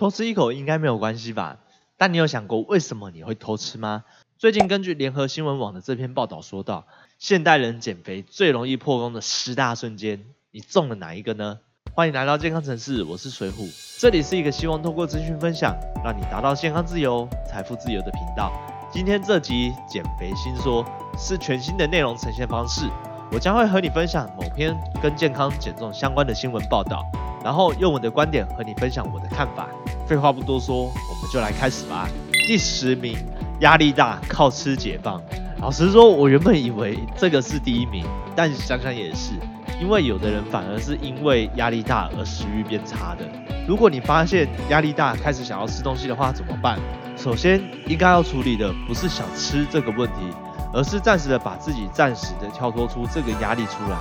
偷吃一口应该没有关系吧？但你有想过为什么你会偷吃吗？最近根据联合新闻网的这篇报道说到，现代人减肥最容易破功的十大瞬间，你中了哪一个呢？欢迎来到健康城市，我是水虎，这里是一个希望通过资讯分享，让你达到健康自由、财富自由的频道。今天这集减肥新说，是全新的内容呈现方式，我将会和你分享某篇跟健康减重相关的新闻报道。然后用我的观点和你分享我的看法。废话不多说，我们就来开始吧。第十名，压力大靠吃解放。老实说，我原本以为这个是第一名，但想想也是，因为有的人反而是因为压力大而食欲变差的。如果你发现压力大开始想要吃东西的话，怎么办？首先应该要处理的不是想吃这个问题，而是暂时的把自己暂时的跳脱出这个压力出来。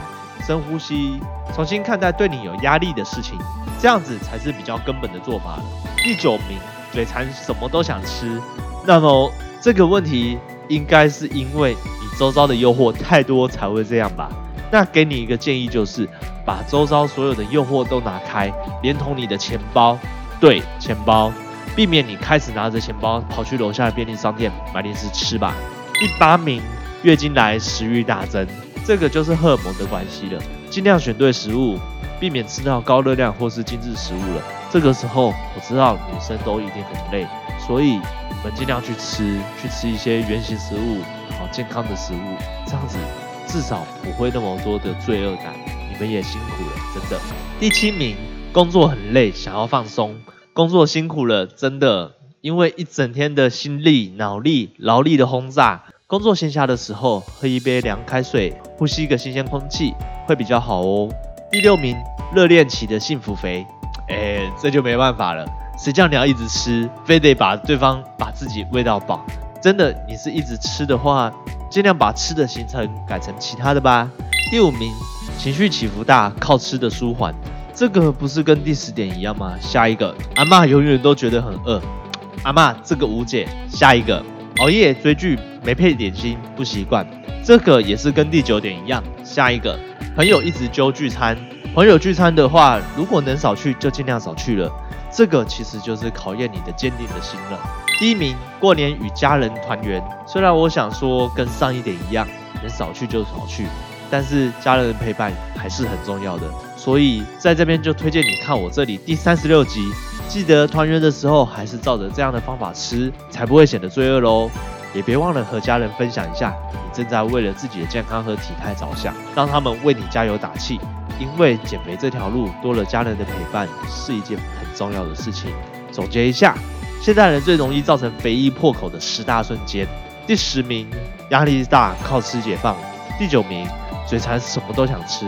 深呼吸，重新看待对你有压力的事情，这样子才是比较根本的做法了。第九名，嘴馋什么都想吃，那么这个问题应该是因为你周遭的诱惑太多才会这样吧？那给你一个建议就是，把周遭所有的诱惑都拿开，连同你的钱包，对，钱包，避免你开始拿着钱包跑去楼下的便利商店买零食吃吧。第八名，月经来食欲大增。这个就是荷尔蒙的关系了，尽量选对食物，避免吃到高热量或是精致食物了。这个时候，我知道女生都一定很累，所以你们尽量去吃，去吃一些原形食物，好健康的食物，这样子至少不会那么多的罪恶感。你们也辛苦了，真的。第七名，工作很累，想要放松，工作辛苦了，真的，因为一整天的心力、脑力、劳力的轰炸。工作闲暇的时候，喝一杯凉开水，呼吸一个新鲜空气，会比较好哦。第六名，热恋期的幸福肥，哎，这就没办法了。谁叫你要一直吃，非得把对方把自己喂到饱？真的，你是一直吃的话，尽量把吃的行程改成其他的吧。第五名，情绪起伏大，靠吃的舒缓，这个不是跟第十点一样吗？下一个，阿妈永远都觉得很饿，阿妈这个无解。下一个。熬夜追剧没配点心不习惯，这个也是跟第九点一样。下一个朋友一直揪聚餐，朋友聚餐的话，如果能少去就尽量少去了。这个其实就是考验你的坚定的心了。第一名，过年与家人团圆。虽然我想说跟上一点一样，能少去就少去，但是家人的陪伴还是很重要的。所以在这边就推荐你看我这里第三十六集。记得团圆的时候，还是照着这样的方法吃，才不会显得罪恶喽。也别忘了和家人分享一下，你正在为了自己的健康和体态着想，让他们为你加油打气。因为减肥这条路，多了家人的陪伴是一件很重要的事情。总结一下，现代人最容易造成肥衣破口的十大瞬间：第十名，压力大靠吃解放；第九名，嘴馋什么都想吃；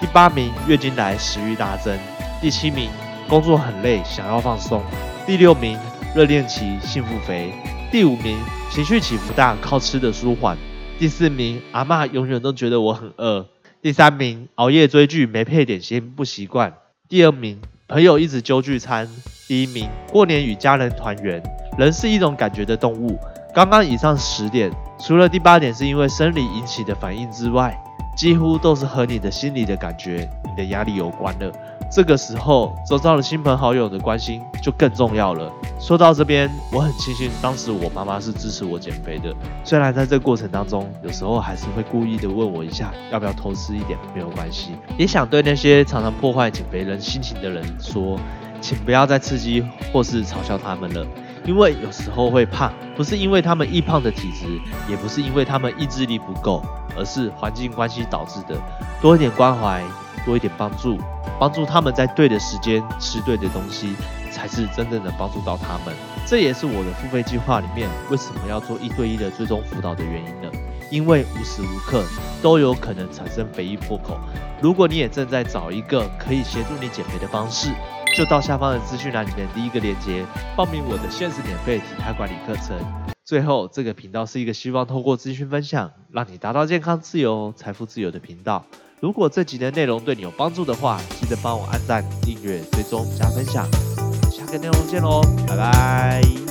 第八名，月经来食欲大增；第七名。工作很累，想要放松。第六名，热恋期幸福肥。第五名，情绪起伏大，靠吃的舒缓。第四名，阿妈永远都觉得我很饿。第三名，熬夜追剧没配点心不习惯。第二名，朋友一直揪聚餐。第一名，过年与家人团圆。人是一种感觉的动物。刚刚以上十点，除了第八点是因为生理引起的反应之外，几乎都是和你的心理的感觉、你的压力有关的。这个时候，周遭的亲朋好友的关心就更重要了。说到这边，我很庆幸当时我妈妈是支持我减肥的，虽然在这个过程当中，有时候还是会故意的问我一下要不要偷吃一点，没有关系。也想对那些常常破坏减肥人心情的人说，请不要再刺激或是嘲笑他们了，因为有时候会胖，不是因为他们易胖的体质，也不是因为他们意志力不够，而是环境关系导致的。多一点关怀。多一点帮助，帮助他们在对的时间吃对的东西，才是真正的帮助到他们。这也是我的付费计划里面为什么要做一对一的追踪辅导的原因呢？因为无时无刻都有可能产生肥衣破口。如果你也正在找一个可以协助你减肥的方式，就到下方的资讯栏里面第一个链接报名我的限时免费体态管理课程。最后，这个频道是一个希望透过资讯分享，让你达到健康自由、财富自由的频道。如果这集的内容对你有帮助的话，记得帮我按赞、订阅、追踪、加分享。下个内容见喽，拜拜。